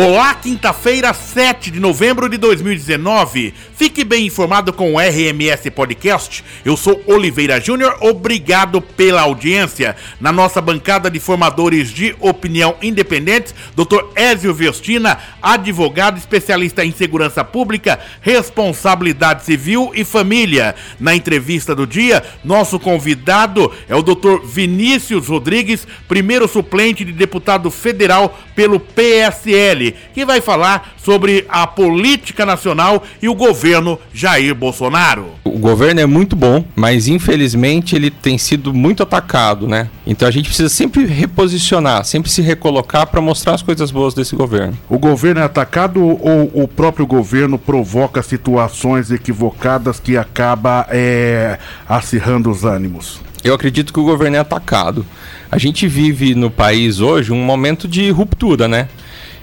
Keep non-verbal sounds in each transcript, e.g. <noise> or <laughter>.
Olá, quinta-feira, 7 de novembro de 2019. Fique bem informado com o RMS Podcast. Eu sou Oliveira Júnior, obrigado pela audiência. Na nossa bancada de formadores de opinião independentes, Dr. Ézio Vestina, advogado especialista em segurança pública, responsabilidade civil e família. Na entrevista do dia, nosso convidado é o Dr. Vinícius Rodrigues, primeiro suplente de deputado federal pelo PSL que vai falar sobre a política nacional e o governo Jair Bolsonaro. O governo é muito bom, mas infelizmente ele tem sido muito atacado, né? Então a gente precisa sempre reposicionar, sempre se recolocar para mostrar as coisas boas desse governo. O governo é atacado ou o próprio governo provoca situações equivocadas que acaba é, acirrando os ânimos? Eu acredito que o governo é atacado. A gente vive no país hoje um momento de ruptura, né?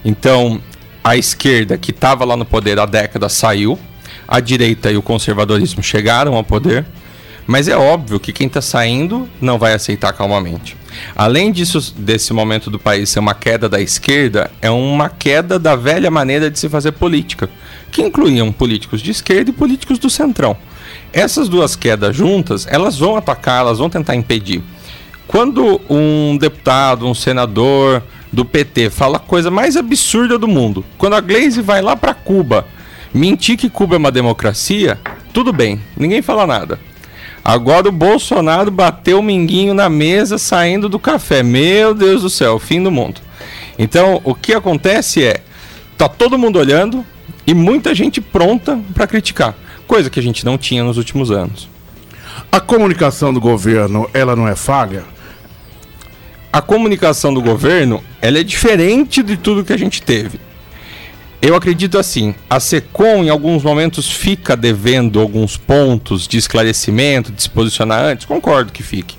Então, a esquerda, que estava lá no poder há décadas, saiu. A direita e o conservadorismo chegaram ao poder. Mas é óbvio que quem está saindo não vai aceitar calmamente. Além disso, desse momento do país ser uma queda da esquerda, é uma queda da velha maneira de se fazer política, que incluíam políticos de esquerda e políticos do centrão. Essas duas quedas juntas, elas vão atacar, elas vão tentar impedir. Quando um deputado, um senador, do PT fala a coisa mais absurda do mundo. Quando a Glaze vai lá para Cuba mentir que Cuba é uma democracia, tudo bem, ninguém fala nada. Agora o Bolsonaro bateu o minguinho na mesa saindo do café. Meu Deus do céu, fim do mundo. Então, o que acontece é, tá todo mundo olhando e muita gente pronta para criticar, coisa que a gente não tinha nos últimos anos. A comunicação do governo, ela não é falha? A comunicação do governo ela é diferente de tudo que a gente teve. Eu acredito assim, a SECOM em alguns momentos fica devendo alguns pontos de esclarecimento, de se posicionar antes, concordo que fique.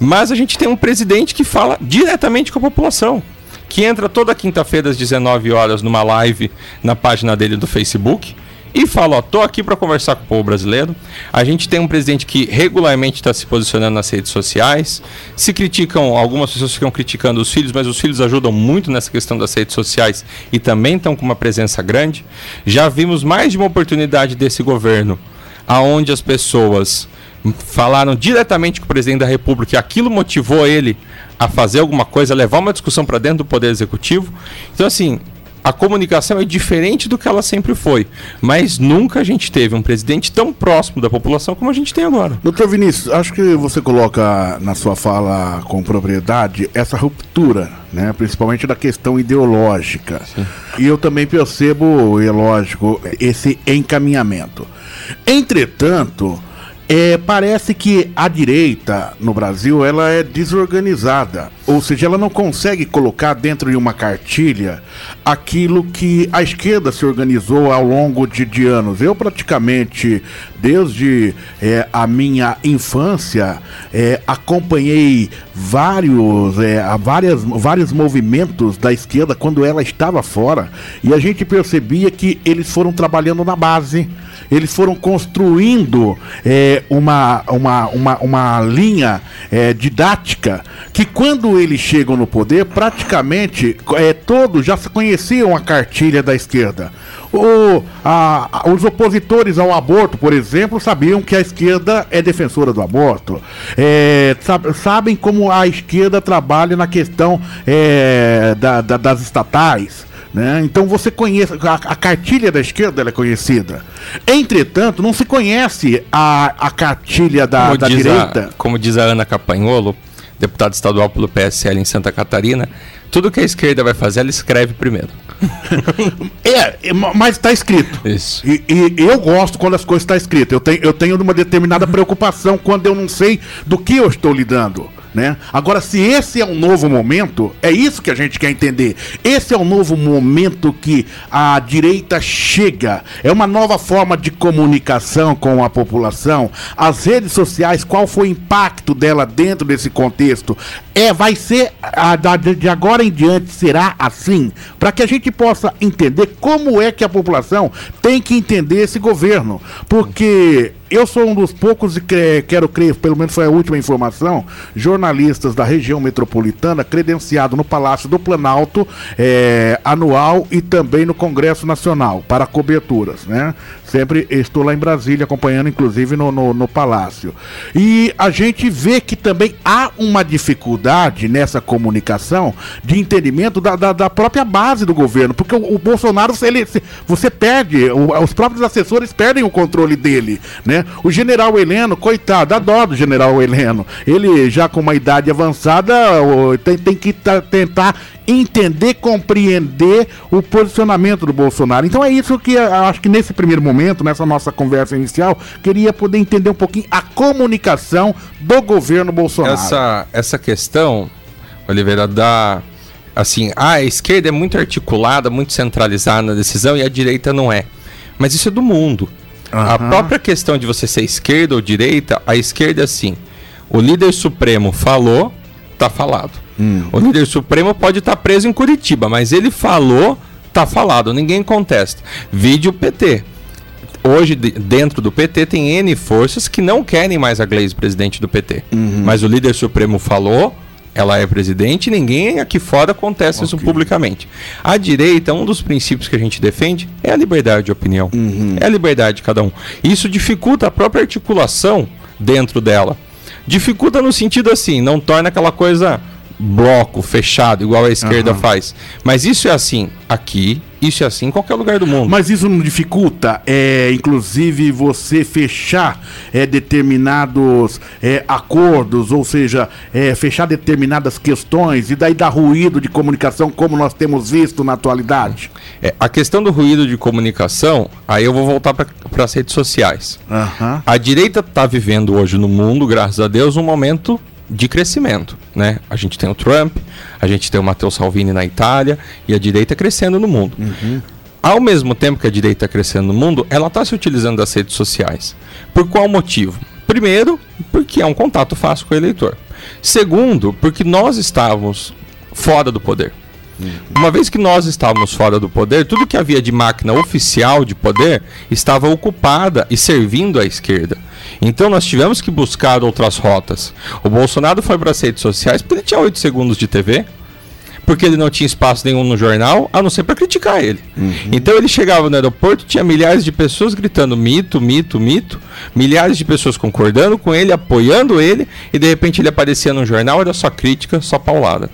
Mas a gente tem um presidente que fala diretamente com a população, que entra toda quinta-feira às 19 horas numa live na página dele do Facebook e fala: Ó, tô aqui para conversar com o povo brasileiro. A gente tem um presidente que regularmente está se posicionando nas redes sociais. Se criticam, algumas pessoas ficam criticando os filhos, mas os filhos ajudam muito nessa questão das redes sociais e também estão com uma presença grande. Já vimos mais de uma oportunidade desse governo, aonde as pessoas falaram diretamente com o presidente da República e aquilo motivou ele a fazer alguma coisa, levar uma discussão para dentro do Poder Executivo. Então, assim, a comunicação é diferente do que ela sempre foi. Mas nunca a gente teve um presidente tão próximo da população como a gente tem agora. Doutor Vinícius, acho que você coloca na sua fala com propriedade essa ruptura, né? principalmente da questão ideológica. Sim. E eu também percebo, é lógico, esse encaminhamento. Entretanto, é, parece que a direita no Brasil ela é desorganizada, ou seja, ela não consegue colocar dentro de uma cartilha aquilo que a esquerda se organizou ao longo de, de anos. Eu praticamente, desde é, a minha infância, é, acompanhei vários, é, várias, vários movimentos da esquerda quando ela estava fora e a gente percebia que eles foram trabalhando na base eles foram construindo é, uma, uma, uma, uma linha é, didática que quando eles chegam no poder, praticamente é, todos já se conheciam a cartilha da esquerda. O, a, os opositores ao aborto, por exemplo, sabiam que a esquerda é defensora do aborto. É, sab, sabem como a esquerda trabalha na questão é, da, da, das estatais. Né? Então você conhece, a, a cartilha da esquerda é conhecida. Entretanto, não se conhece a, a cartilha da, da direita. A, como diz a Ana Capanholo, deputada estadual pelo PSL em Santa Catarina, tudo que a esquerda vai fazer, ela escreve primeiro. <laughs> é, mas está escrito. Isso. E, e, eu gosto quando as coisas estão tá escritas. Eu tenho, eu tenho uma determinada preocupação quando eu não sei do que eu estou lidando. Né? Agora, se esse é um novo momento, é isso que a gente quer entender. Esse é um novo momento que a direita chega. É uma nova forma de comunicação com a população. As redes sociais, qual foi o impacto dela dentro desse contexto? é, vai ser a, de agora em diante será assim, para que a gente possa entender como é que a população tem que entender esse governo, porque eu sou um dos poucos, e quero crer, pelo menos foi a última informação, jornalistas da região metropolitana credenciado no Palácio do Planalto é, anual e também no Congresso Nacional para coberturas, né? Sempre estou lá em Brasília acompanhando, inclusive no, no, no Palácio. E a gente vê que também há uma dificuldade nessa comunicação de entendimento da, da, da própria base do governo, porque o, o Bolsonaro, ele, você perde, o, os próprios assessores perdem o controle dele, né? O general Heleno, coitado, dá dó do general Heleno. Ele já com uma idade avançada tem, tem que tentar entender, compreender o posicionamento do Bolsonaro. Então é isso que eu acho que nesse primeiro momento, nessa nossa conversa inicial, queria poder entender um pouquinho a comunicação do governo Bolsonaro. Essa, essa questão, Oliveira, da assim, a esquerda é muito articulada, muito centralizada na decisão e a direita não é. Mas isso é do mundo. Uhum. A própria questão de você ser esquerda ou direita, a esquerda é assim. O líder supremo falou, tá falado. Hum. O líder supremo pode estar tá preso em Curitiba, mas ele falou, tá falado. Ninguém contesta. Vídeo PT. Hoje, dentro do PT, tem N forças que não querem mais a Gleisi presidente do PT. Uhum. Mas o líder supremo falou, ela é presidente, ninguém aqui fora contesta okay. isso publicamente. A direita, um dos princípios que a gente defende é a liberdade de opinião. Uhum. É a liberdade de cada um. Isso dificulta a própria articulação dentro dela. Dificulta no sentido assim, não torna aquela coisa bloco fechado, igual a esquerda uhum. faz. Mas isso é assim aqui, isso é assim em qualquer lugar do mundo. Mas isso não dificulta, é, inclusive, você fechar é, determinados é, acordos, ou seja, é, fechar determinadas questões e daí dar ruído de comunicação, como nós temos visto na atualidade? É, a questão do ruído de comunicação, aí eu vou voltar para as redes sociais. Uhum. A direita está vivendo hoje no mundo, graças a Deus, um momento de crescimento, né? A gente tem o Trump, a gente tem o Matteo Salvini na Itália e a direita crescendo no mundo. Uhum. Ao mesmo tempo que a direita crescendo no mundo, ela está se utilizando das redes sociais. Por qual motivo? Primeiro, porque é um contato fácil com o eleitor. Segundo, porque nós estávamos fora do poder. Uhum. Uma vez que nós estávamos fora do poder, tudo que havia de máquina oficial de poder estava ocupada e servindo à esquerda. Então nós tivemos que buscar outras rotas. O Bolsonaro foi para as redes sociais porque ele tinha 8 segundos de TV, porque ele não tinha espaço nenhum no jornal, a não ser para criticar ele. Uhum. Então ele chegava no aeroporto, tinha milhares de pessoas gritando mito, mito, mito, milhares de pessoas concordando com ele, apoiando ele, e de repente ele aparecia no jornal, era só crítica, só paulada.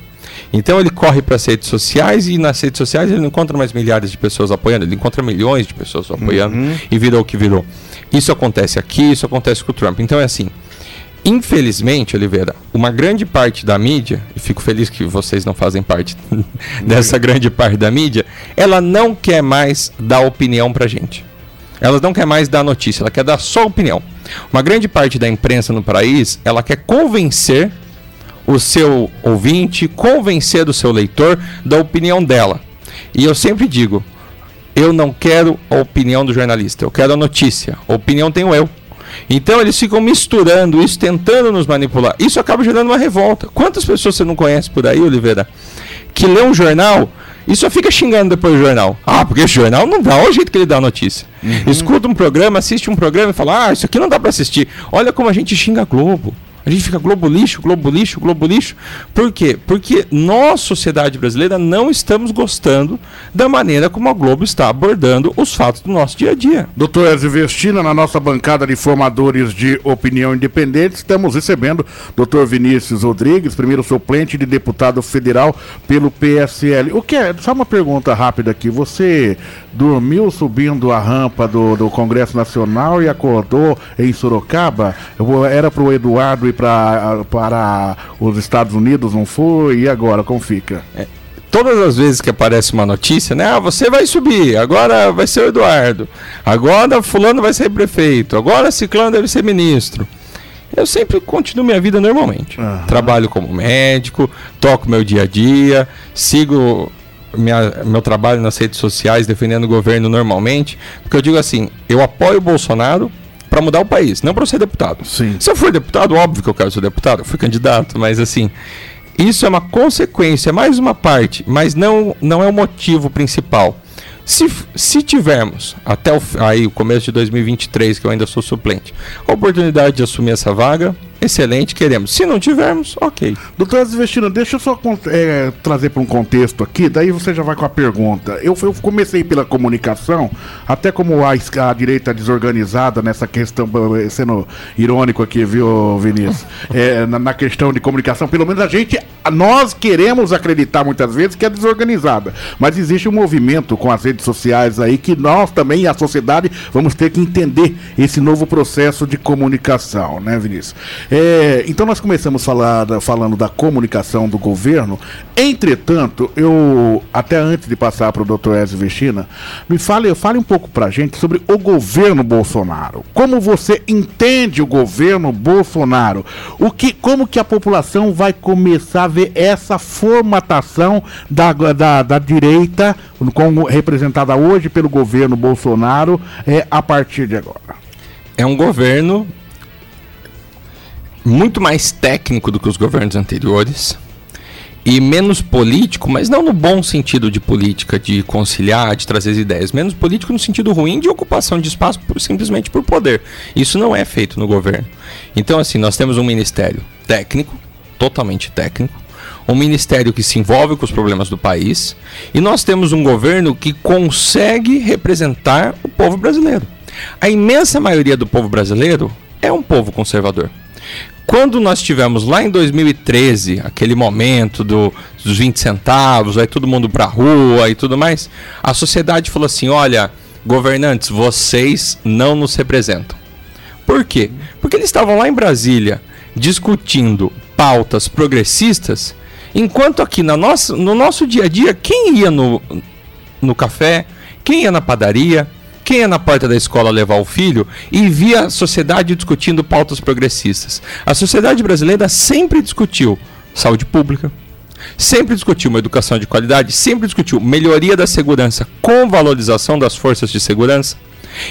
Então ele corre para as redes sociais e nas redes sociais ele não encontra mais milhares de pessoas apoiando, ele encontra milhões de pessoas apoiando uhum. e virou o que virou. Isso acontece aqui, isso acontece com o Trump. Então é assim. Infelizmente, Oliveira, uma grande parte da mídia, e fico feliz que vocês não fazem parte <laughs> dessa grande parte da mídia, ela não quer mais dar opinião pra gente. Ela não quer mais dar notícia, ela quer dar só opinião. Uma grande parte da imprensa no país, ela quer convencer o seu ouvinte, convencer o seu leitor da opinião dela. E eu sempre digo, eu não quero a opinião do jornalista, eu quero a notícia. A opinião tenho eu. Então eles ficam misturando isso, tentando nos manipular. Isso acaba gerando uma revolta. Quantas pessoas você não conhece por aí, Oliveira, que lê um jornal e só fica xingando depois do jornal? Ah, porque o jornal não dá o jeito que ele dá a notícia. Uhum. Escuta um programa, assiste um programa e fala: Ah, isso aqui não dá para assistir. Olha como a gente xinga a Globo. A gente fica globo lixo, globo lixo, globo lixo. Por quê? Porque nós, sociedade brasileira, não estamos gostando da maneira como a Globo está abordando os fatos do nosso dia a dia. Doutor Ezio Vestina, na nossa bancada de formadores de opinião independente, estamos recebendo doutor Vinícius Rodrigues, primeiro suplente de deputado federal pelo PSL. O que é? Só uma pergunta rápida aqui. Você dormiu subindo a rampa do, do Congresso Nacional e acordou em Sorocaba? Era para o Eduardo ir pra, para os Estados Unidos, não foi? E agora, como fica? É, todas as vezes que aparece uma notícia, né? Ah, você vai subir, agora vai ser o Eduardo, agora fulano vai ser prefeito, agora ciclano deve ser ministro. Eu sempre continuo minha vida normalmente. Uhum. Trabalho como médico, toco meu dia a dia, sigo minha, meu trabalho nas redes sociais defendendo o governo normalmente, porque eu digo assim, eu apoio o Bolsonaro para mudar o país, não para ser deputado. Sim. Se eu for deputado, óbvio que eu quero ser deputado, eu fui candidato, mas assim, Isso é uma consequência, mais uma parte, mas não, não é o motivo principal. Se, se tivermos até o, aí, o começo de 2023, que eu ainda sou suplente, a oportunidade de assumir essa vaga, excelente, queremos. Se não tivermos, ok. Doutor Zvestina, deixa eu só é, trazer para um contexto aqui, daí você já vai com a pergunta. Eu, eu comecei pela comunicação, até como a, a direita desorganizada nessa questão, sendo irônico aqui, viu, Vinícius? <laughs> É, na, na, questão de comunicação, pelo menos a gente, nós queremos acreditar muitas vezes que é desorganizada, mas existe um movimento com as redes sociais aí que nós também, a sociedade, vamos ter que entender esse novo processo de comunicação, né, Vinícius? É, então nós começamos falar, falando da comunicação do governo. Entretanto, eu até antes de passar para o Dr. Ezio Vestina, me fale, fale um pouco para a gente sobre o governo Bolsonaro. Como você entende o governo Bolsonaro? O que, como que a população vai começar a ver essa formatação da, da, da direita, como representada hoje pelo governo Bolsonaro, é, a partir de agora? É um governo muito mais técnico do que os governos anteriores e menos político, mas não no bom sentido de política, de conciliar, de trazer as ideias, menos político no sentido ruim de ocupação de espaço por, simplesmente por poder. Isso não é feito no governo. Então, assim, nós temos um ministério técnico, totalmente técnico, um ministério que se envolve com os problemas do país, e nós temos um governo que consegue representar o povo brasileiro. A imensa maioria do povo brasileiro é um povo conservador. Quando nós tivemos lá em 2013, aquele momento do, dos 20 centavos, aí todo mundo pra rua e tudo mais, a sociedade falou assim: olha, governantes, vocês não nos representam. Por quê? Porque eles estavam lá em Brasília discutindo pautas progressistas, enquanto aqui no nosso, no nosso dia a dia, quem ia no, no café, quem ia na padaria, quem ia na porta da escola levar o filho e via a sociedade discutindo pautas progressistas. A sociedade brasileira sempre discutiu saúde pública, sempre discutiu uma educação de qualidade, sempre discutiu melhoria da segurança com valorização das forças de segurança.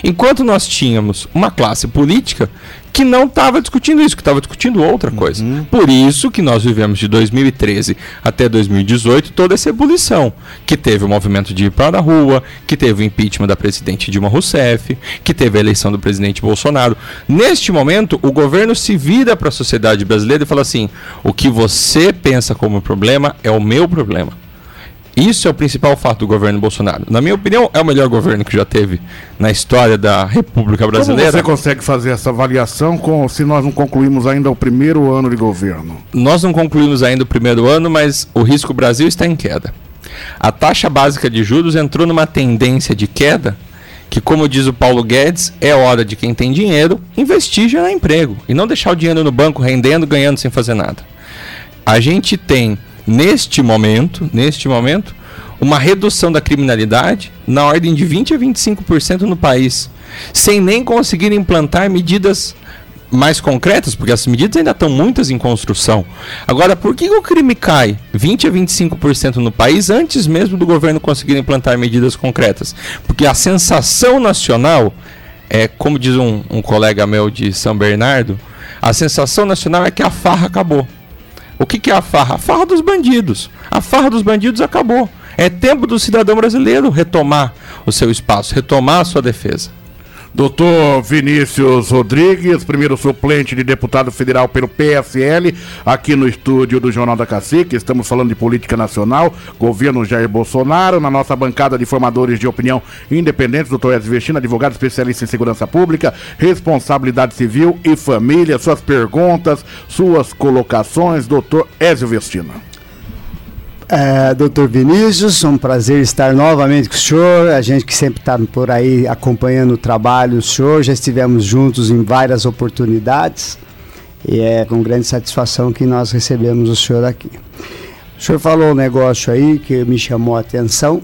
Enquanto nós tínhamos uma classe política que não estava discutindo isso, que estava discutindo outra coisa. Uhum. Por isso que nós vivemos de 2013 até 2018 toda essa ebulição, que teve o movimento de ir para a rua, que teve o impeachment da presidente Dilma Rousseff, que teve a eleição do presidente Bolsonaro. Neste momento, o governo se vira para a sociedade brasileira e fala assim: o que você pensa como problema é o meu problema. Isso é o principal fato do governo Bolsonaro. Na minha opinião, é o melhor governo que já teve na história da República Brasileira. Como você consegue fazer essa avaliação com, se nós não concluímos ainda o primeiro ano de governo? Nós não concluímos ainda o primeiro ano, mas o risco Brasil está em queda. A taxa básica de juros entrou numa tendência de queda que, como diz o Paulo Guedes, é hora de quem tem dinheiro investir e gerar emprego e não deixar o dinheiro no banco rendendo, ganhando sem fazer nada. A gente tem neste momento, neste momento, uma redução da criminalidade na ordem de 20 a 25% no país, sem nem conseguir implantar medidas mais concretas, porque as medidas ainda estão muitas em construção. Agora, por que o crime cai 20 a 25% no país antes mesmo do governo conseguir implantar medidas concretas? Porque a sensação nacional é, como diz um, um colega meu de São Bernardo, a sensação nacional é que a farra acabou. O que, que é a farra? A farra dos bandidos. A farra dos bandidos acabou. É tempo do cidadão brasileiro retomar o seu espaço, retomar a sua defesa. Doutor Vinícius Rodrigues, primeiro suplente de deputado federal pelo PSL, aqui no estúdio do Jornal da Cacique. Estamos falando de política nacional, governo Jair Bolsonaro. Na nossa bancada de formadores de opinião independentes, doutor Edson Vestina, advogado especialista em segurança pública, responsabilidade civil e família. Suas perguntas, suas colocações, doutor Ezio Vestina. É, doutor Vinícius, um prazer estar novamente com o senhor. A gente que sempre está por aí acompanhando o trabalho do senhor, já estivemos juntos em várias oportunidades e é com grande satisfação que nós recebemos o senhor aqui. O senhor falou um negócio aí que me chamou a atenção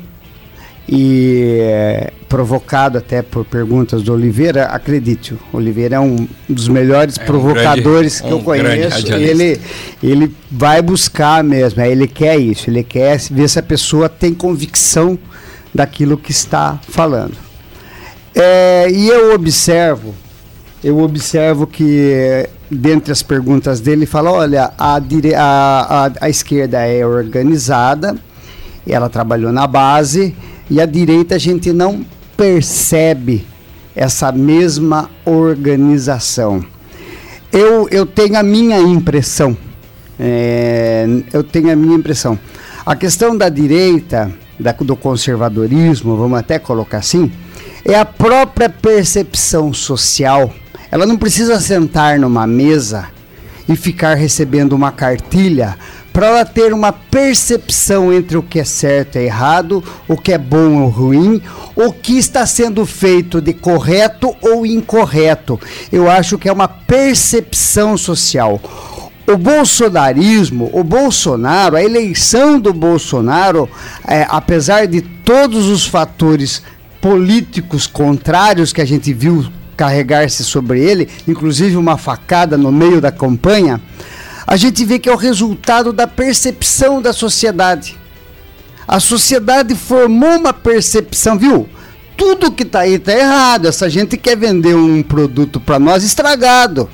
e provocado até por perguntas do Oliveira, acredite, o Oliveira é um dos melhores é um provocadores grande, que um eu conheço. Ele, ele vai buscar mesmo, é, ele quer isso, ele quer ver se a pessoa tem convicção daquilo que está falando. É, e eu observo, eu observo que dentre as perguntas dele, fala: olha, a, a, a, a esquerda é organizada, ela trabalhou na base, e a direita a gente não percebe essa mesma organização. Eu, eu tenho a minha impressão. É, eu tenho a minha impressão. A questão da direita, da, do conservadorismo, vamos até colocar assim, é a própria percepção social. Ela não precisa sentar numa mesa e ficar recebendo uma cartilha para ela ter uma percepção entre o que é certo e errado, o que é bom ou ruim, o que está sendo feito de correto ou incorreto. Eu acho que é uma percepção social. O bolsonarismo, o Bolsonaro, a eleição do Bolsonaro, é, apesar de todos os fatores políticos contrários que a gente viu carregar-se sobre ele, inclusive uma facada no meio da campanha, a gente vê que é o resultado da percepção da sociedade. A sociedade formou uma percepção, viu? Tudo que está aí está errado. Essa gente quer vender um produto para nós estragado.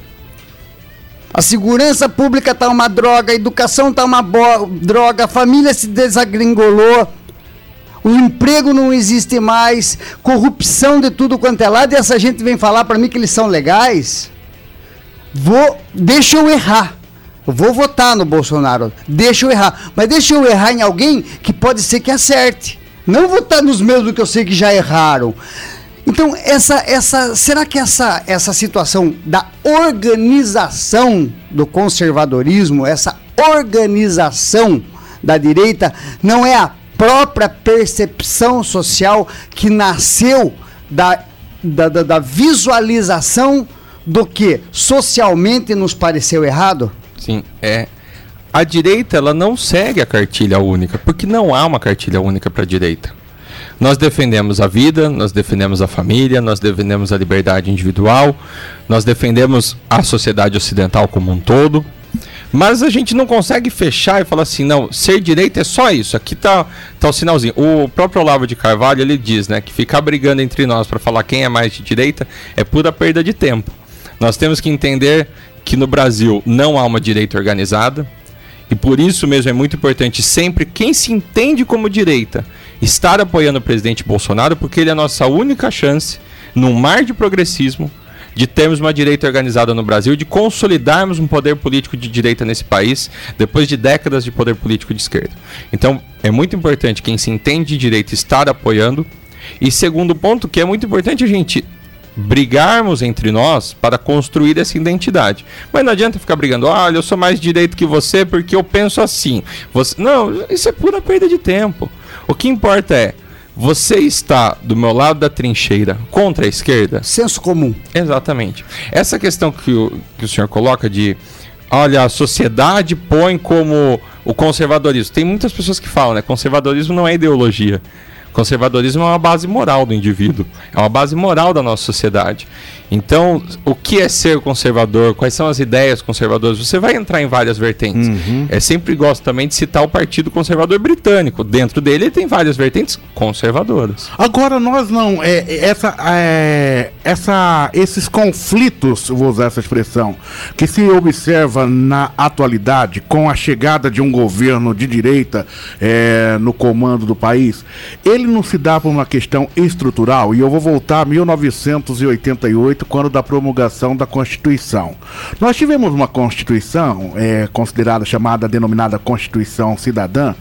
A segurança pública está uma droga, a educação está uma droga, a família se desagringolou, o emprego não existe mais, corrupção de tudo quanto é lado, e essa gente vem falar para mim que eles são legais. Vou, deixa eu errar. Vou votar no Bolsonaro. Deixa eu errar. Mas deixa eu errar em alguém que pode ser que acerte. Não votar nos mesmos que eu sei que já erraram. Então, essa, essa, será que essa, essa situação da organização do conservadorismo, essa organização da direita, não é a própria percepção social que nasceu da, da, da visualização do que socialmente nos pareceu errado? Sim, é. A direita ela não segue a cartilha única, porque não há uma cartilha única para a direita. Nós defendemos a vida, nós defendemos a família, nós defendemos a liberdade individual, nós defendemos a sociedade ocidental como um todo. Mas a gente não consegue fechar e falar assim, não, ser direita é só isso. Aqui tá, tá o sinalzinho. O próprio Olavo de Carvalho ele diz, né, que ficar brigando entre nós para falar quem é mais de direita é pura perda de tempo. Nós temos que entender que no Brasil não há uma direita organizada, e por isso mesmo é muito importante sempre quem se entende como direita estar apoiando o presidente Bolsonaro, porque ele é a nossa única chance, num mar de progressismo, de termos uma direita organizada no Brasil, de consolidarmos um poder político de direita nesse país, depois de décadas de poder político de esquerda. Então, é muito importante quem se entende de direita estar apoiando. E segundo ponto, que é muito importante a gente brigarmos entre nós para construir essa identidade. Mas não adianta ficar brigando, olha, eu sou mais direito que você porque eu penso assim. Você... Não, isso é pura perda de tempo. O que importa é, você está do meu lado da trincheira contra a esquerda? Senso comum. Exatamente. Essa questão que o, que o senhor coloca de olha, a sociedade põe como o conservadorismo. Tem muitas pessoas que falam, né? Conservadorismo não é ideologia. Conservadorismo é uma base moral do indivíduo, é uma base moral da nossa sociedade. Então, o que é ser conservador? Quais são as ideias conservadoras? Você vai entrar em várias vertentes. Uhum. É sempre gosto também de citar o Partido Conservador Britânico. Dentro dele tem várias vertentes conservadoras. Agora nós não é, é essa, é, essa esses conflitos, vou usar essa expressão, que se observa na atualidade com a chegada de um governo de direita é, no comando do país, ele não se dá por uma questão estrutural. E eu vou voltar a 1988 quando da promulgação da Constituição. Nós tivemos uma Constituição é, considerada chamada, denominada Constituição Cidadã.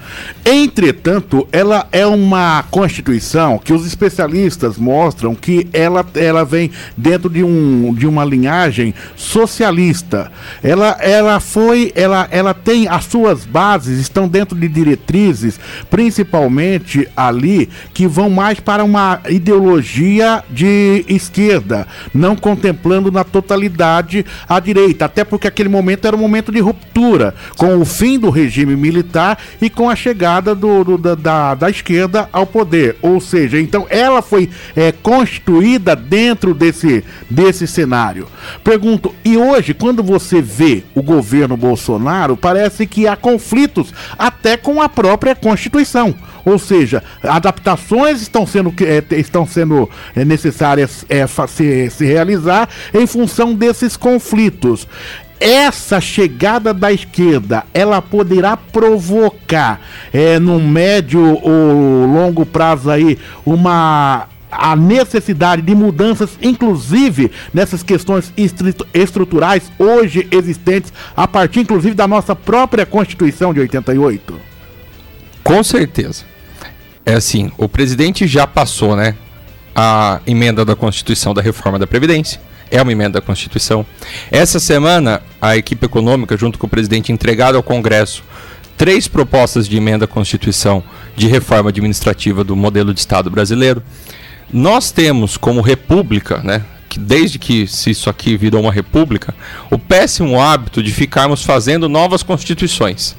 Entretanto, ela é uma Constituição que os especialistas mostram que ela, ela vem dentro de, um, de uma linhagem socialista. Ela, ela foi, ela, ela tem as suas bases, estão dentro de diretrizes, principalmente ali, que vão mais para uma ideologia de esquerda, não contemplando na totalidade a direita, até porque aquele momento era um momento de ruptura, com o fim do regime militar e com a chegada do, do da, da, da, esquerda ao poder. Ou seja, então ela foi é, dentro desse, desse cenário. Pergunto, e hoje, quando você vê o governo Bolsonaro, parece que há conflitos até com a própria Constituição. Ou seja, adaptações estão sendo, é, estão sendo é, necessárias é, se, se realizar em função desses conflitos. essa chegada da esquerda ela poderá provocar é, no médio ou longo prazo aí uma a necessidade de mudanças, inclusive nessas questões estruturais hoje existentes, a partir inclusive da nossa própria Constituição de 88? Com certeza. É assim, o presidente já passou, né, a emenda da Constituição da reforma da Previdência. É uma emenda da Constituição. Essa semana, a equipe econômica, junto com o presidente, entregaram ao Congresso três propostas de emenda à Constituição de reforma administrativa do modelo de Estado brasileiro. Nós temos como república, né, que desde que se isso aqui virou uma república, o péssimo hábito de ficarmos fazendo novas constituições.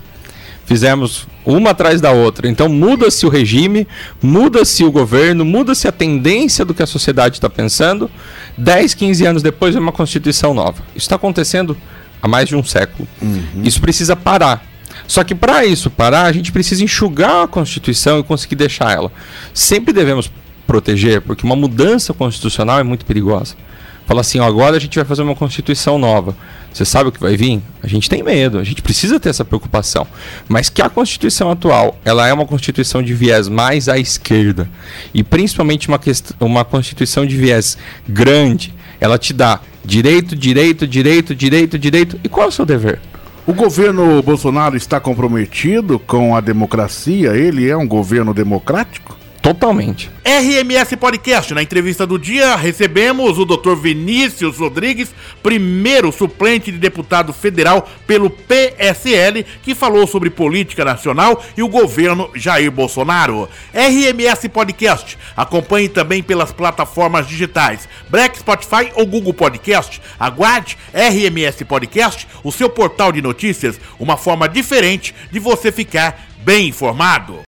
Fizemos uma atrás da outra. Então muda-se o regime, muda-se o governo, muda-se a tendência do que a sociedade está pensando. 10, 15 anos depois é uma constituição nova. Isso está acontecendo há mais de um século. Uhum. Isso precisa parar. Só que para isso parar, a gente precisa enxugar a Constituição e conseguir deixar ela. Sempre devemos proteger, porque uma mudança constitucional é muito perigosa. Fala assim, ó, agora a gente vai fazer uma constituição nova. Você sabe o que vai vir? A gente tem medo, a gente precisa ter essa preocupação. Mas que a Constituição atual, ela é uma Constituição de viés mais à esquerda, e principalmente uma, uma Constituição de viés grande, ela te dá direito, direito, direito, direito, direito. E qual é o seu dever? O governo Bolsonaro está comprometido com a democracia? Ele é um governo democrático? Totalmente. RMS Podcast. Na entrevista do dia, recebemos o Dr. Vinícius Rodrigues, primeiro suplente de deputado federal pelo PSL, que falou sobre política nacional e o governo Jair Bolsonaro. RMS Podcast. Acompanhe também pelas plataformas digitais Black Spotify ou Google Podcast. Aguarde RMS Podcast, o seu portal de notícias, uma forma diferente de você ficar bem informado.